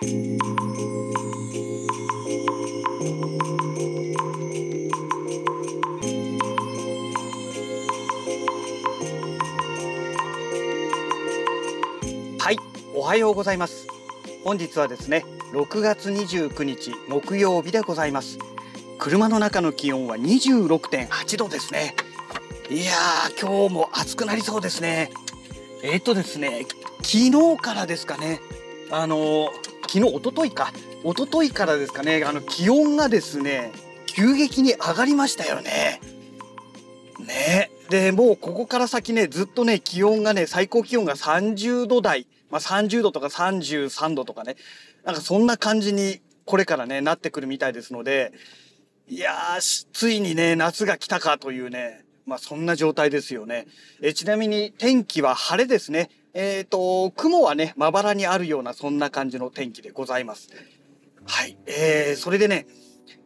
はいおはようございます。本日はですね6月29日木曜日でございます。車の中の気温は26.8度ですね。いやー今日も暑くなりそうですね。えっ、とですね昨日からですかねあの昨日一昨日か。一昨日からですかね。あの気温がですね急激に上がりましたよね。ね。でもうここから先ねずっとね気温がね最高気温が30度台。まあ、30度とか33度とかね。なんかそんな感じにこれからねなってくるみたいですので。いやーついにね夏が来たかというね。まあそんな状態ですよね。えちなみに天気は晴れですね。えっ、ー、と、雲はね、まばらにあるようなそんな感じの天気でございます。はい。えー、それでね、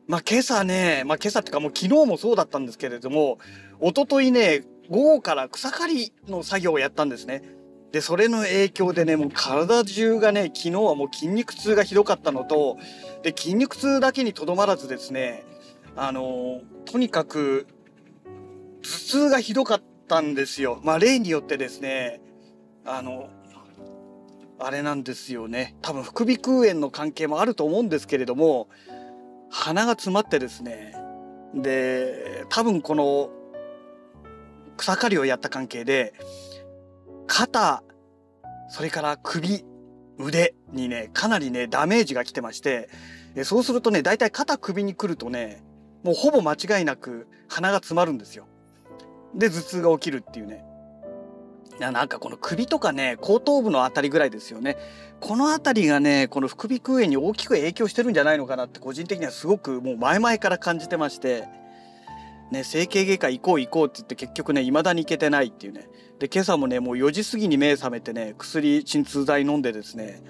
まあ今朝ね、まあ今朝ってかもう昨日もそうだったんですけれども、おとといね、午後から草刈りの作業をやったんですね。で、それの影響でね、もう体中がね、昨日はもう筋肉痛がひどかったのと、で、筋肉痛だけにとどまらずですね、あの、とにかく頭痛がひどかったんですよ。まあ例によってですね、あの、あれなんですよね。多分副鼻腔炎の関係もあると思うんですけれども、鼻が詰まってですね、で、多分この草刈りをやった関係で、肩、それから首、腕にね、かなりね、ダメージが来てまして、そうするとね、だいたい肩首に来るとね、もうほぼ間違いなく鼻が詰まるんですよ。で頭痛が起きるっていうねなんかこの首とかね後頭部の辺りぐらいですよね。この辺りがねこの副鼻腔炎に大きく影響してるんじゃないのかなって個人的にはすごくもう前々から感じてまして。ね整形外科行こう行こうって言って結局ね未だに行けてないっていうね。で今朝もねもう4時過ぎに目覚めてね薬鎮痛剤飲んでですね。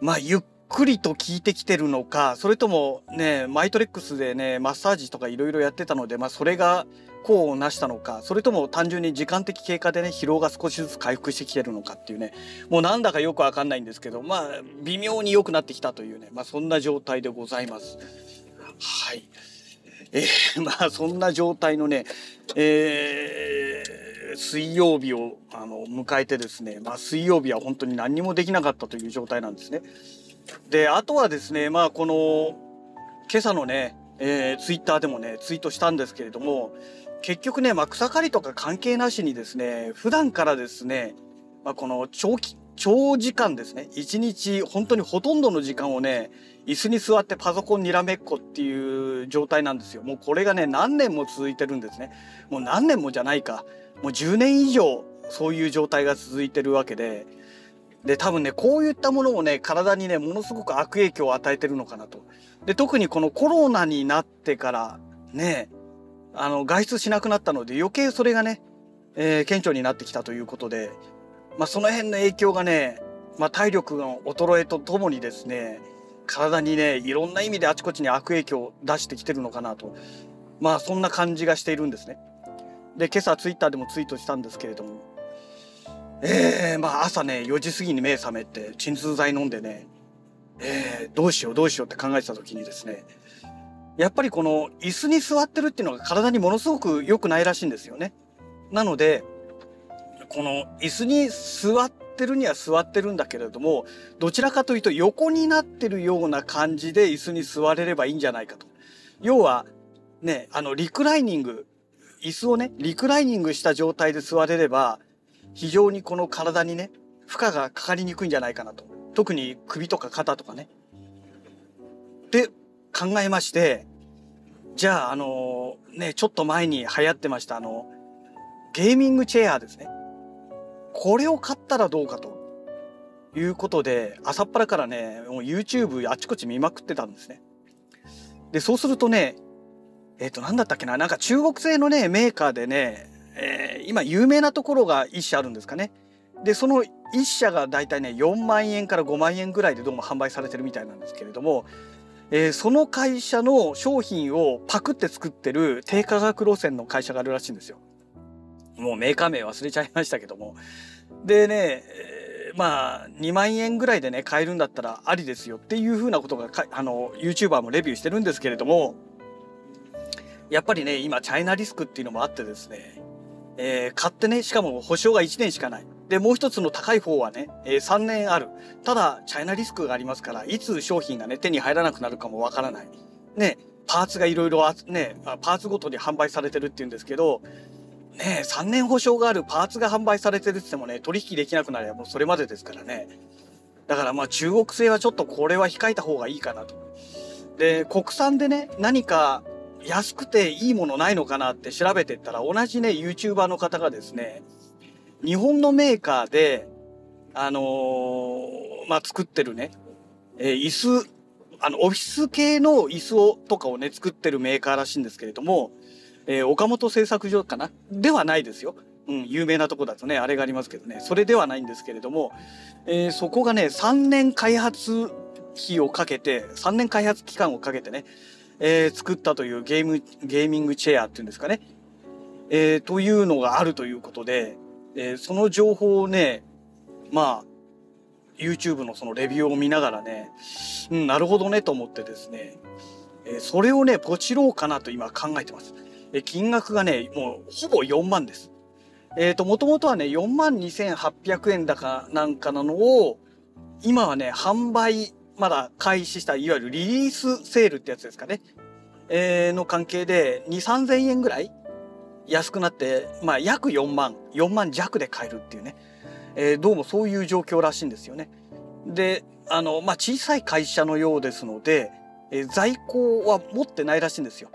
まあゆっくりと効いてきてるのかそれともねマイトレックスでねマッサージとかいろいろやってたのでまあそれが功を成したのかそれとも単純に時間的経過でね疲労が少しずつ回復してきてるのかっていうねもうなんだかよくわかんないんですけどまあ微妙に良くなってきたというねまあそんな状態でございます。はいえー、まあそんな状態のね、えー、水曜日をあの迎えてですね、まあ、水曜日は本当に何にもできなかったという状態なんですね。であとはですねまあこの今朝のね、えー、ツイッターでもねツイートしたんですけれども結局ね、まあ、草刈りとか関係なしにですね、普段からですね、まあ、この長期、長時間ですね、一日本当にほとんどの時間をね、椅子に座ってパソコンにらめっこっていう状態なんですよ。もうこれがね、何年も続いてるんですね。もう何年もじゃないか。もう10年以上そういう状態が続いてるわけで、で、多分ね、こういったものもね、体にね、ものすごく悪影響を与えてるのかなと。で、特にこのコロナになってからね、あの外出しなくなったので余計それがね、えー、顕著になってきたということで、まあ、その辺の影響がね、まあ、体力の衰えとともにですね体にねいろんな意味であちこちに悪影響を出してきてるのかなとまあそんな感じがしているんですね。で今朝ツイッターでもツイートしたんですけれどもえー、まあ朝ね4時過ぎに目覚めて鎮痛剤飲んでね、えー、どうしようどうしようって考えてた時にですねやっぱりこの椅子に座ってるっていうのが体にものすごく良くないらしいんですよね。なので、この椅子に座ってるには座ってるんだけれども、どちらかというと横になってるような感じで椅子に座れればいいんじゃないかと。要は、ね、あの、リクライニング、椅子をね、リクライニングした状態で座れれば、非常にこの体にね、負荷がかかりにくいんじゃないかなと。特に首とか肩とかね。で、考えまして、じゃあ、あのね、ちょっと前に流行ってました、あの、ゲーミングチェアですね。これを買ったらどうかということで、朝っぱらからね、もう YouTube あちこち見まくってたんですね。で、そうするとね、えっ、ー、と、なんだったっけな、なんか中国製のね、メーカーでね、えー、今有名なところが1社あるんですかね。で、その1社がだいたいね、4万円から5万円ぐらいでどうも販売されてるみたいなんですけれども、えー、その会社の商品をパクって作ってる低価格路線の会社があるらしいんですよ。もうメーカー名忘れちゃいましたけども。でね、えまあ2万円ぐらいでね買えるんだったらありですよっていうふうなことがあの YouTuber もレビューしてるんですけれどもやっぱりね今チャイナリスクっていうのもあってですね、えー、買ってねしかも保証が1年しかないでもう一つの高い方はね、えー、3年ある。ただチャイナリスクがありますからいつ商品がね手に入らなくなるかもわからない。ねパーツがいろいろねパーツごとに販売されてるっていうんですけどね3年保証があるパーツが販売されてるって言ってもね取引できなくなればもうそれまでですからね。だからまあ中国製はちょっとこれは控えた方がいいかなと。で国産でね何か安くていいものないのかなって調べてったら同じね YouTuber の方がですね日本のメーカーであのー、まあ作ってるね、えー、椅子あのオフィス系の椅子をとかをね作ってるメーカーらしいんですけれどもえー、岡本製作所かな？ではないですよ。うん、有名なとこだとね、あれがありますけどね、それではないんですけれども、え、そこがね、3年開発費をかけて、3年開発期間をかけてね、え、作ったというゲーム、ゲーミングチェアっていうんですかね、えー、というのがあるということで、え、その情報をね、まあ、YouTube のそのレビューを見ながらね、うん、なるほどねと思ってですね、え、それをね、ポチろうかなと今考えてます。え金額がね、もうほぼ4万です。えっ、ー、と、もともとはね、4万2800円だかなんかなのを、今はね、販売、まだ開始した、いわゆるリリースセールってやつですかね。えー、の関係で、2、3000円ぐらい安くなって、まあ、約4万、4万弱で買えるっていうね。えー、どうもそういう状況らしいんですよね。で、あの、まあ、小さい会社のようですので、えー、在庫は持ってないらしいんですよ。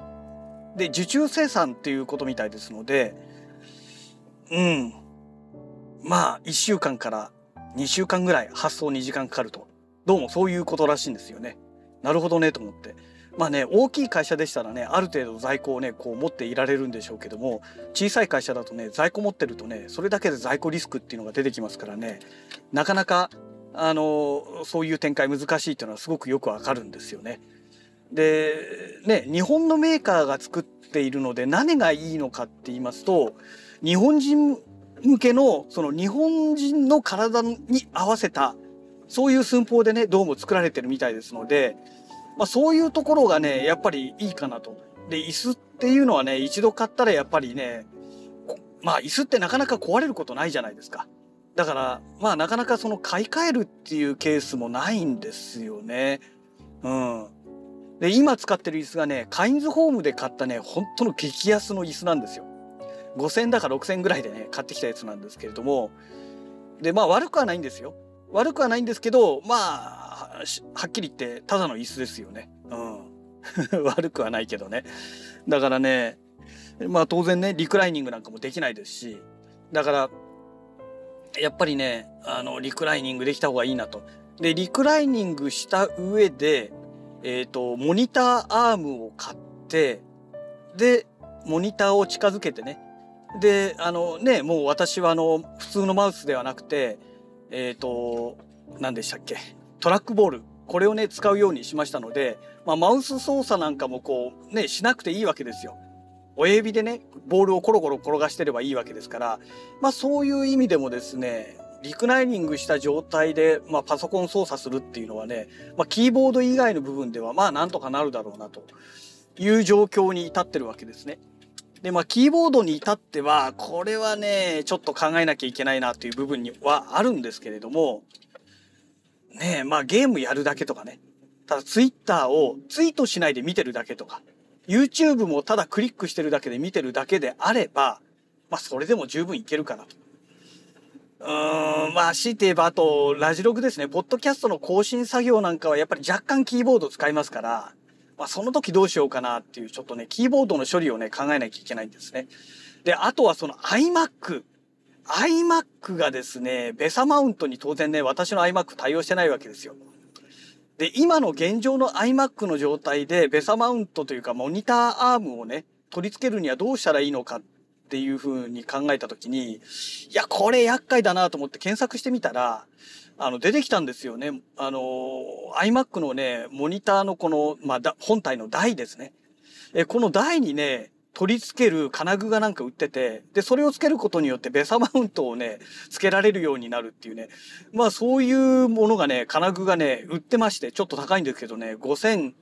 で受注生産っていうことみたいですのでうんまあ1週間から2週間ぐらい発送2時間かかるとどうもそういうことらしいんですよね。なるほどねと思って。まあね大きい会社でしたらねある程度在庫をねこう持っていられるんでしょうけども小さい会社だとね在庫持ってるとねそれだけで在庫リスクっていうのが出てきますからねなかなかあのそういう展開難しいっていうのはすごくよくわかるんですよね。でね日本のメーカーが作っているので何がいいのかって言いますと日本人向けのその日本人の体に合わせたそういう寸法でねどうも作られてるみたいですので、まあ、そういうところがねやっぱりいいかなと。で椅子っていうのはね一度買ったらやっぱりねまあ椅子ってなかなか壊れることないじゃないですか。だからまあなかなかその買い替えるっていうケースもないんですよね。うん。で、今使ってる椅子がね、カインズホームで買ったね、本当の激安の椅子なんですよ。5000だか6000ぐらいでね、買ってきたやつなんですけれども、で、まあ悪くはないんですよ。悪くはないんですけど、まあ、はっきり言って、ただの椅子ですよね。うん。悪くはないけどね。だからね、まあ当然ね、リクライニングなんかもできないですし、だから、やっぱりね、あの、リクライニングできた方がいいなと。で、リクライニングした上で、えっ、ー、と、モニターアームを買って、で、モニターを近づけてね。で、あのね、もう私はあの、普通のマウスではなくて、えっ、ー、と、何でしたっけ？トラックボール。これをね、使うようにしましたので、まあ、マウス操作なんかもこう、ね、しなくていいわけですよ。親指でね、ボールをコロコロ転がしてればいいわけですから、まあそういう意味でもですね、リクライニングした状態で、まあ、パソコン操作するっていうのはね、まあ、キーボード以外の部分ではまあなんとかなるだろうなという状況に至ってるわけですね。でまあキーボードに至ってはこれはねちょっと考えなきゃいけないなという部分にはあるんですけれどもねまあゲームやるだけとかねただツイッターをツイートしないで見てるだけとか YouTube もただクリックしてるだけで見てるだけであればまあそれでも十分いけるかなと。うーん、まあ、強いて言えば、あと、ラジログですね。ポッドキャストの更新作業なんかはやっぱり若干キーボード使いますから、まあ、その時どうしようかなっていう、ちょっとね、キーボードの処理をね、考えなきゃいけないんですね。で、あとはその iMac。iMac がですね、ベサマウントに当然ね、私の iMac 対応してないわけですよ。で、今の現状の iMac の状態で、ベサマウントというか、モニターアームをね、取り付けるにはどうしたらいいのかっていうふうに考えた時に、いや、これ厄介だなと思って検索してみたら、あの、出てきたんですよね。あの、iMac のね、モニターのこの、まあ、本体の台ですね。え、この台にね、取り付ける金具がなんか売ってて、で、それをつけることによってベサマウントをね、つけられるようになるっていうね。まあそういうものがね、金具がね、売ってまして、ちょっと高いんですけどね、5000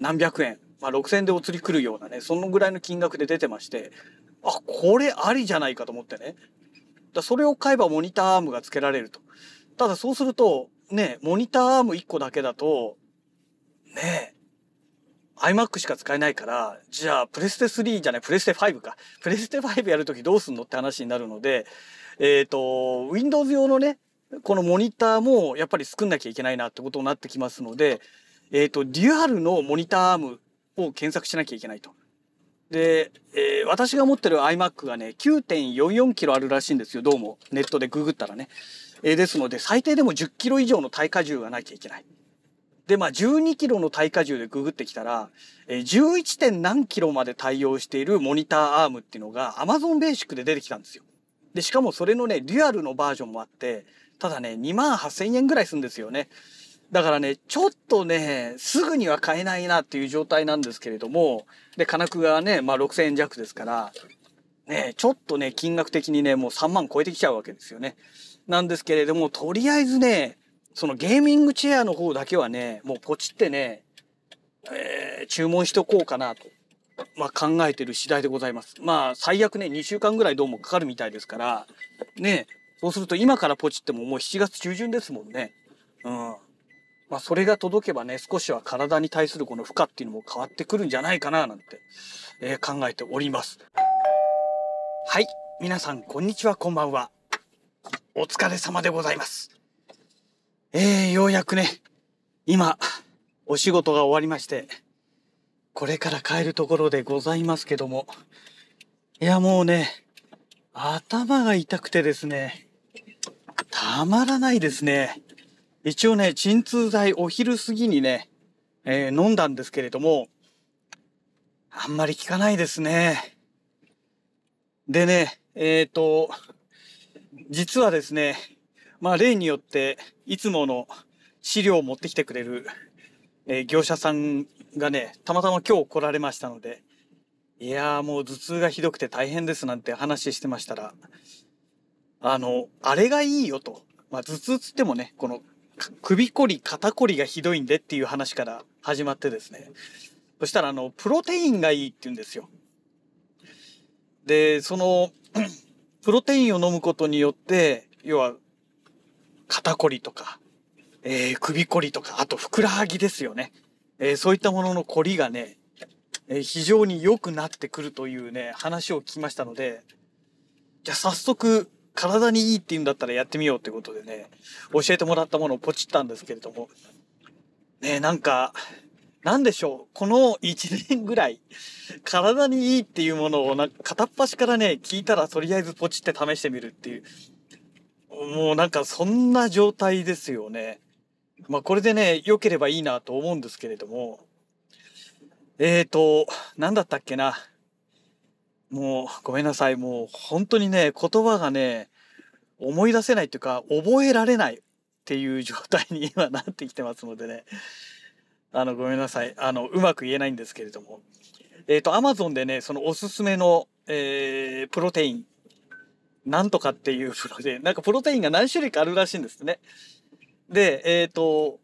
何百円、まあ6000でお釣り来るようなね、そのぐらいの金額で出てまして、あ、これありじゃないかと思ってね。だそれを買えばモニターアームが付けられると。ただそうすると、ね、モニターアーム1個だけだと、ね iMac しか使えないから、じゃあ、プレステ3じゃない、プレステ5か。プレステ5やるときどうすんのって話になるので、えっ、ー、と、Windows 用のね、このモニターもやっぱり作んなきゃいけないなってことになってきますので、えっ、ー、と、デュアルのモニターアームを検索しなきゃいけないと。で、えー、私が持ってる iMac がね、9.44キロあるらしいんですよ、どうも。ネットでググったらね。えー、ですので、最低でも10キロ以上の耐荷重がなきゃいけない。で、まあ、12キロの耐荷重でググってきたら、えー、11. 点何キロまで対応しているモニターアームっていうのが Amazon ベーシックで出てきたんですよ。で、しかもそれのね、デュアルのバージョンもあって、ただね、2万8000円ぐらいするんですよね。だからね、ちょっとね、すぐには買えないなっていう状態なんですけれども、で、金具がね、まあ6000円弱ですから、ね、ちょっとね、金額的にね、もう3万超えてきちゃうわけですよね。なんですけれども、とりあえずね、そのゲーミングチェアの方だけはね、もうポチってね、えー、注文しとこうかなと、まあ、考えてる次第でございます。まあ、最悪ね、2週間ぐらいどうもかかるみたいですから、ね、そうすると今からポチってももう7月中旬ですもんね。うん。まあ、それが届けばね、少しは体に対するこの負荷っていうのも変わってくるんじゃないかな、なんて、えー、考えております。はい。皆さん、こんにちは、こんばんは。お疲れ様でございます。えー、ようやくね、今、お仕事が終わりまして、これから帰るところでございますけども、いやもうね、頭が痛くてですね、たまらないですね。一応ね、鎮痛剤お昼過ぎにね、えー、飲んだんですけれども、あんまり効かないですね。でね、えっ、ー、と、実はですね、まあ例によっていつもの資料を持ってきてくれる、えー、業者さんがね、たまたま今日来られましたので、いやーもう頭痛がひどくて大変ですなんて話してましたら、あの、あれがいいよと。まあ頭痛つってもね、この首こり、肩こりがひどいんでっていう話から始まってですね。そしたらあの、プロテインがいいって言うんですよ。で、その、プロテインを飲むことによって、要は、肩こりとか、えー、首こりとか、あとふくらはぎですよね。えー、そういったもののこりがね、えー、非常に良くなってくるというね、話を聞きましたので、じゃあ早速、体にいいって言うんだったらやってみようってことでね、教えてもらったものをポチったんですけれども、ね、なんか、なんでしょう。この1年ぐらい、体にいいっていうものをなんか片っ端からね、聞いたらとりあえずポチって試してみるっていう。もうなんかそんな状態ですよね。まあこれでね、良ければいいなと思うんですけれども。えーと、なんだったっけな。もうごめんなさい。もう本当にね、言葉がね、思い出せないっていうか、覚えられないっていう状態に今なってきてますのでね。あの、ごめんなさい。あの、うまく言えないんですけれども。えっ、ー、と、アマゾンでね、そのおすすめの、えー、プロテイン、なんとかっていうプロで、なんかプロテインが何種類かあるらしいんですね。で、えっ、ー、と、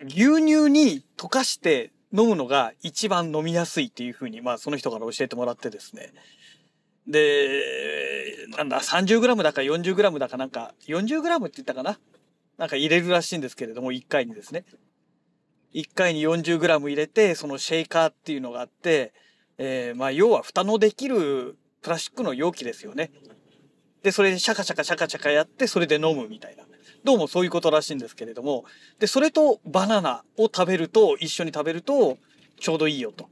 牛乳に溶かして飲むのが一番飲みやすいっていうふうに、まあその人から教えてもらってですね。で、なんだ、30g だか 40g だかなんか、40g って言ったかな？なんか入れるらしいんですけれども、1回にですね。1回に 40g 入れて、そのシェイカーっていうのがあって、えー、まあ、要は蓋のできるプラスチックの容器ですよね。で、それでシャカシャカシャカシャカやって、それで飲むみたいな。どうもそういうことらしいんですけれども、で、それとバナナを食べると、一緒に食べると、ちょうどいいよと。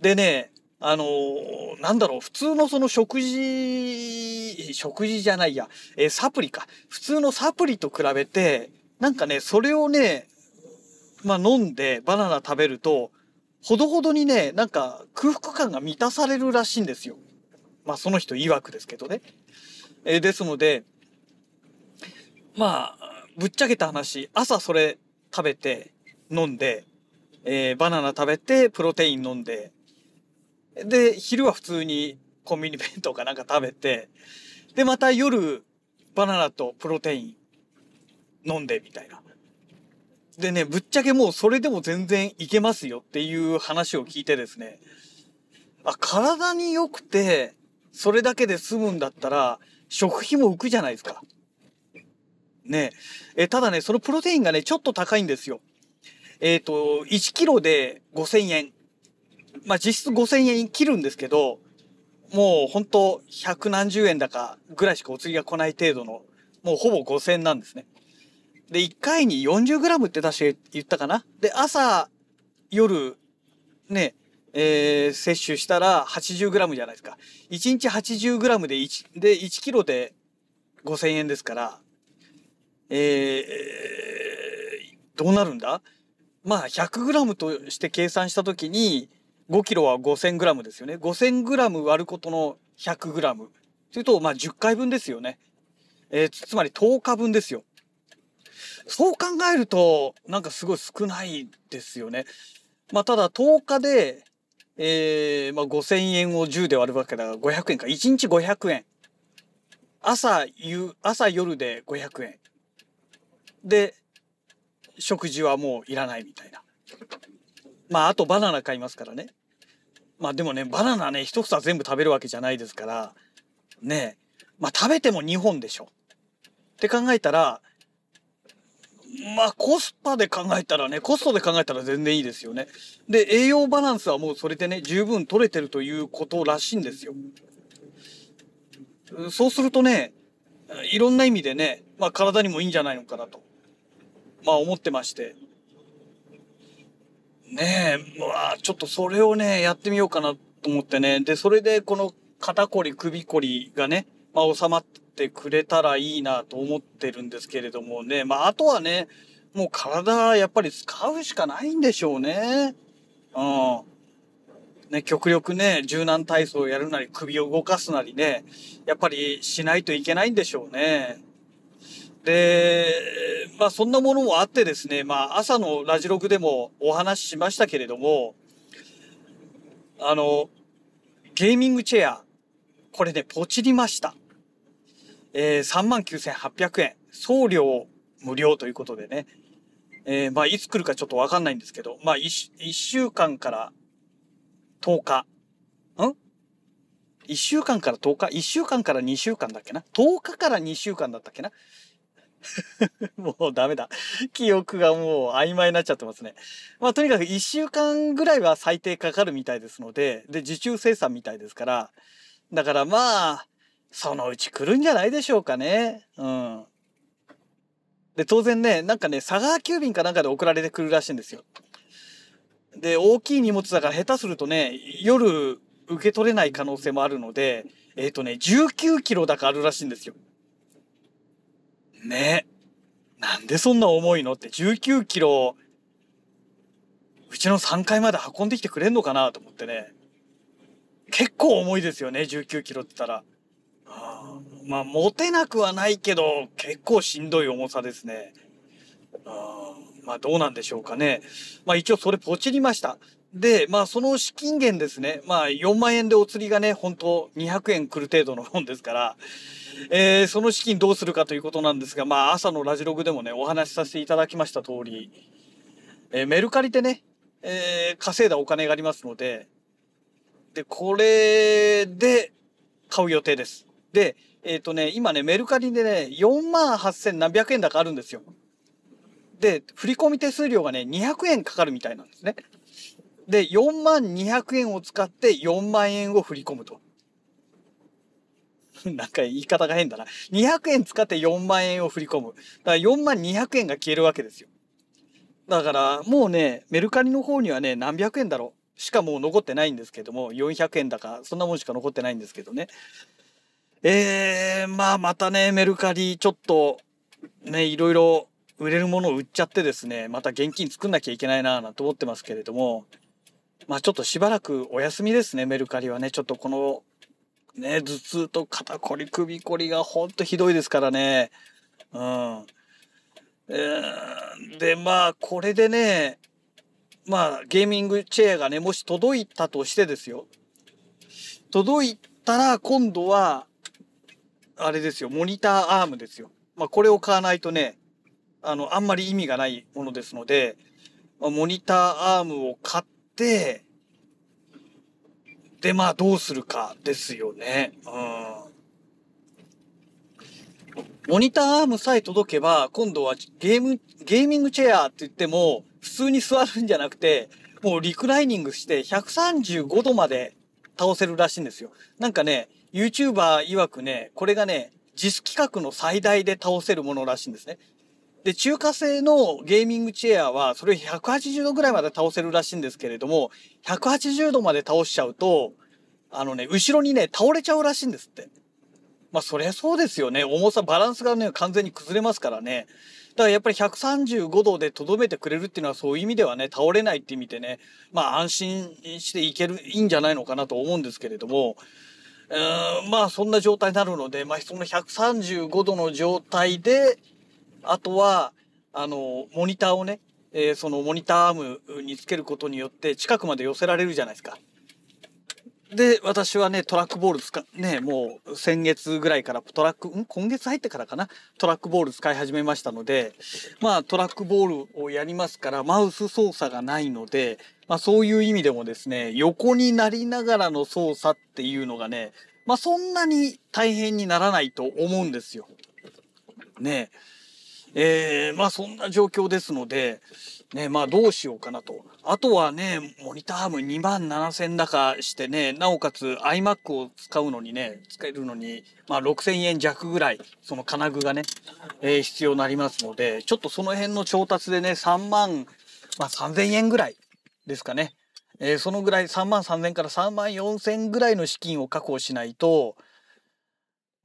でね、あのー、なんだろう、普通のその食事、食事じゃないや、えー、サプリか。普通のサプリと比べて、なんかね、それをね、まあ飲んでバナナ食べると、ほどほどにね、なんか空腹感が満たされるらしいんですよ。まあその人曰くですけどね。えー、ですので、まあ、ぶっちゃけた話、朝それ食べて飲んで、えー、バナナ食べてプロテイン飲んで、で、昼は普通にコンビニ弁当かなんか食べて、で、また夜、バナナとプロテイン飲んでみたいな。でね、ぶっちゃけもうそれでも全然いけますよっていう話を聞いてですね、あ、体に良くて、それだけで済むんだったら、食費も浮くじゃないですか。ねえ、ただね、そのプロテインがね、ちょっと高いんですよ。えっ、ー、と、1キロで5000円。まあ、実質5000円切るんですけど、もう本当百何十円だかぐらいしかお釣りが来ない程度の、もうほぼ5000円なんですね。で、1回に 40g って確か言ったかなで、朝、夜、ね、えー、摂取したら 80g じゃないですか。1日 80g で1、で、1キロで5000円ですから、えー、どうなるんだ？まあ 100g として計算したときに5キロは 5000g ですよね。5000g 割ることの 100g。というと、まあ10回分ですよね。えー、つまり10日分ですよ。そう考えると、なんかすごい少ないですよね。まあただ10日で、えー、まあ5000円を10で割るわけだから500円か。1日500円。朝、夕、朝夜で500円。で、食事はもういらないみたいな。まあ、あとバナナ買いますからね。まあでもね、バナナね、一房全部食べるわけじゃないですから、ねまあ食べても2本でしょ。って考えたら、まあコスパで考えたらね、コストで考えたら全然いいですよね。で、栄養バランスはもうそれでね、十分取れてるということらしいんですよ。そうするとね、いろんな意味でね、まあ体にもいいんじゃないのかなと。まあ思ってまして。ねえ、まあちょっとそれをね、やってみようかなと思ってね。で、それでこの肩こり、首こりがね、まあ収まってくれたらいいなと思ってるんですけれどもね。まああとはね、もう体やっぱり使うしかないんでしょうね。うん。ね、極力ね、柔軟体操をやるなり、首を動かすなりね、やっぱりしないといけないんでしょうね。で、まあそんなものもあってですね、まあ朝のラジログでもお話ししましたけれども、あの、ゲーミングチェア、これね、ポチりました。えー、39,800円。送料無料ということでね。えー、まあいつ来るかちょっとわかんないんですけど、まあ 1, 1週間から10日。ん ?1 週間から10日 ?1 週間から2週間だっけな ?10 日から2週間だったっけな？もうダメだ。記憶がもう曖昧になっちゃってますね。まあとにかく1週間ぐらいは最低かかるみたいですので、で、受注生産みたいですから、だからまあ、そのうち来るんじゃないでしょうかね。うん。で、当然ね、なんかね、佐川急便かなんかで送られてくるらしいんですよ。で、大きい荷物だから下手するとね、夜受け取れない可能性もあるので、えっ、ー、とね、19キロだからあるらしいんですよ。ね。なんでそんな重いのって19キロ、うちの3階まで運んできてくれんのかなと思ってね。結構重いですよね、19キロって言ったら。まあ、持てなくはないけど、結構しんどい重さですね。あまあ、どうなんでしょうかね。まあ、一応それポチりました。で、まあ、その資金源ですね。まあ、4万円でお釣りがね、本当200円来る程度の本ですから、えー、その資金どうするかということなんですが、まあ、朝のラジログでもね、お話しさせていただきました通り、えー、メルカリでね、えー、稼いだお金がありますので、で、これで買う予定です。で、えっ、ー、とね、今ね、メルカリでね、4万8000何百円だかあるんですよ。で、振込手数料がね、200円かかるみたいなんですね。で、4万200円を使って4万円を振り込むと。なんか言い方が変だな。200円使って4万円を振り込む。だから4万200円が消えるわけですよ。だからもうね、メルカリの方にはね、何百円だろう。しかもう残ってないんですけども、400円だか、そんなもんしか残ってないんですけどね。えー、まあまたね、メルカリちょっと、ね、いろいろ売れるものを売っちゃってですね、また現金作んなきゃいけないなぁなんて思ってますけれども、まあちょっとしばらくお休みですね、メルカリはね。ちょっとこのね、頭痛と肩こり、首こりがほんとひどいですからね。うん。で、まあ、これでね、まあ、ゲーミングチェアがね、もし届いたとしてですよ。届いたら今度は、あれですよ、モニターアームですよ。まあ、これを買わないとね、あの、あんまり意味がないものですので、まあ、モニターアームを買って、で、まあ、どうするかですよね。うん。モニターアームさえ届けば、今度はゲーム、ゲーミングチェアって言っても、普通に座るんじゃなくて、もうリクライニングして135度まで倒せるらしいんですよ。なんかね、YouTuber 曰くね、これがね、実規格の最大で倒せるものらしいんですね。で、中華製のゲーミングチェアは、それ180度ぐらいまで倒せるらしいんですけれども、180度まで倒しちゃうと、あのね、後ろにね、倒れちゃうらしいんですって。まあ、そりゃそうですよね。重さ、バランスがね、完全に崩れますからね。だからやっぱり135度で留めてくれるっていうのはそういう意味ではね、倒れないって意味でね、まあ安心していける、いいんじゃないのかなと思うんですけれども、うん、まあそんな状態になるので、まあその135度の状態で、あとは、あの、モニターをね、えー、そのモニターアームにつけることによって近くまで寄せられるじゃないですか。で、私はね、トラックボール使、ね、もう先月ぐらいからトラック、ん？今月入ってからかな？トラックボール使い始めましたので、まあトラックボールをやりますからマウス操作がないので、まあそういう意味でもですね、横になりながらの操作っていうのがね、まあそんなに大変にならないと思うんですよ。ね。ええー、まあそんな状況ですので、ね、まあどうしようかなと。あとはね、モニターアーム2万7000高してね、なおかつ iMac を使うのにね、使えるのに、まあ6000円弱ぐらい、その金具がね、えー、必要になりますので、ちょっとその辺の調達でね、3万、まあ3000円ぐらいですかね。えー、そのぐらい3万3000から3万4000ぐらいの資金を確保しないと、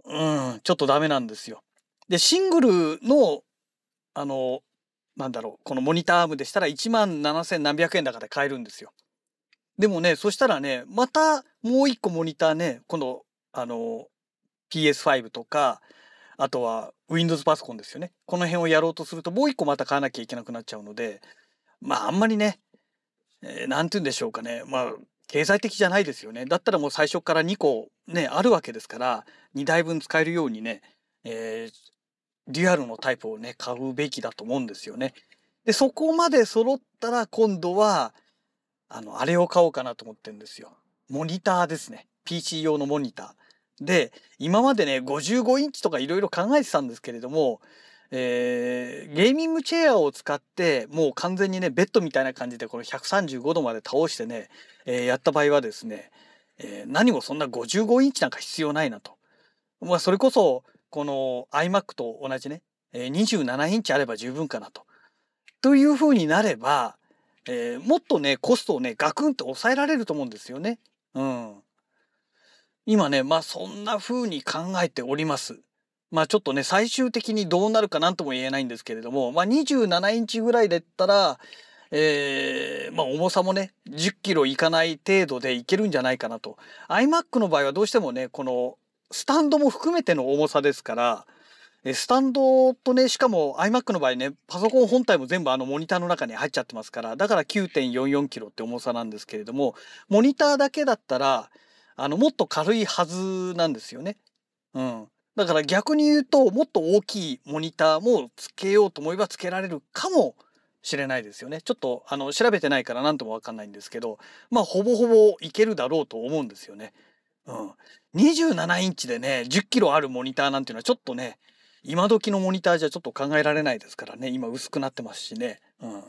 うん、ちょっとダメなんですよ。で、シングルの、あの、なんだろう、このモニターアームでしたら1万7000何百円高で買えるんですよ。でもね、そしたらね、またもう一個モニターね、今度、あの、PS5 とか、あとは Windows パソコンですよね。この辺をやろうとするともう一個また買わなきゃいけなくなっちゃうので、まああんまりね、えー、て言うんでしょうかね。まあ、経済的じゃないですよね。だったらもう最初から2個ね、あるわけですから、2台分使えるようにね、えー、リアルのタイプをね、買うべきだと思うんですよね。で、そこまで揃ったら今度は、あの、あれを買おうかなと思ってるんですよ。モニターですね。PC 用のモニター。で、今までね、55インチとかいろいろ考えてたんですけれども、えー、ゲーミングチェアを使って、もう完全にね、ベッドみたいな感じでこの135度まで倒してね、えー、やった場合はですね、えー、何もそんな55インチなんか必要ないなと。まあ、それこそ、この iMac と同じね、27インチあれば十分かなと。というふうになれば、えー、もっとね、コストをね、ガクンと抑えられると思うんですよね。うん。今ね、まあそんな風に考えております。まあちょっとね、最終的にどうなるか何とも言えないんですけれども、まあ27インチぐらいでったら、えー、まあ重さもね、10キロいかない程度でいけるんじゃないかなと。iMac の場合はどうしてもね、このスタンドも含めての重さですから、スタンドとね、しかも iMac の場合ね、パソコン本体も全部あのモニターの中に入っちゃってますから、だから 9.44kg って重さなんですけれども、モニターだけだったら、あの、もっと軽いはずなんですよね。うん。だから逆に言うと、もっと大きいモニターもつけようと思えばつけられるかもしれないですよね。ちょっと、あの、調べてないから何ともわかんないんですけど、まあ、ほぼほぼいけるだろうと思うんですよね。うん。27インチでね、10キロあるモニターなんていうのはちょっとね、今時のモニターじゃちょっと考えられないですからね、今薄くなってますしね。うん。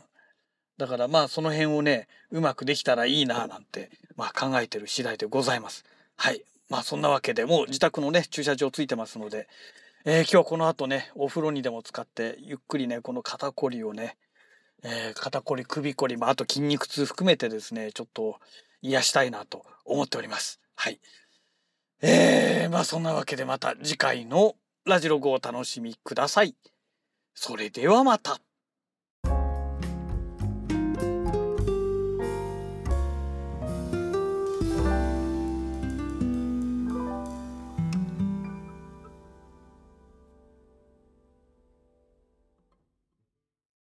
だからまあその辺をね、うまくできたらいいななんて、まあ考えてる次第でございます。はい。まあそんなわけでもう自宅のね、駐車場ついてますので、えー、今日この後ね、お風呂にでも使って、ゆっくりね、この肩こりをね、えー、肩こり、首こり、まあ、あと筋肉痛含めてですね、ちょっと癒したいなと思っております。はい。えー、まあそんなわけでまた次回のラジログをお楽しみください。それではまた。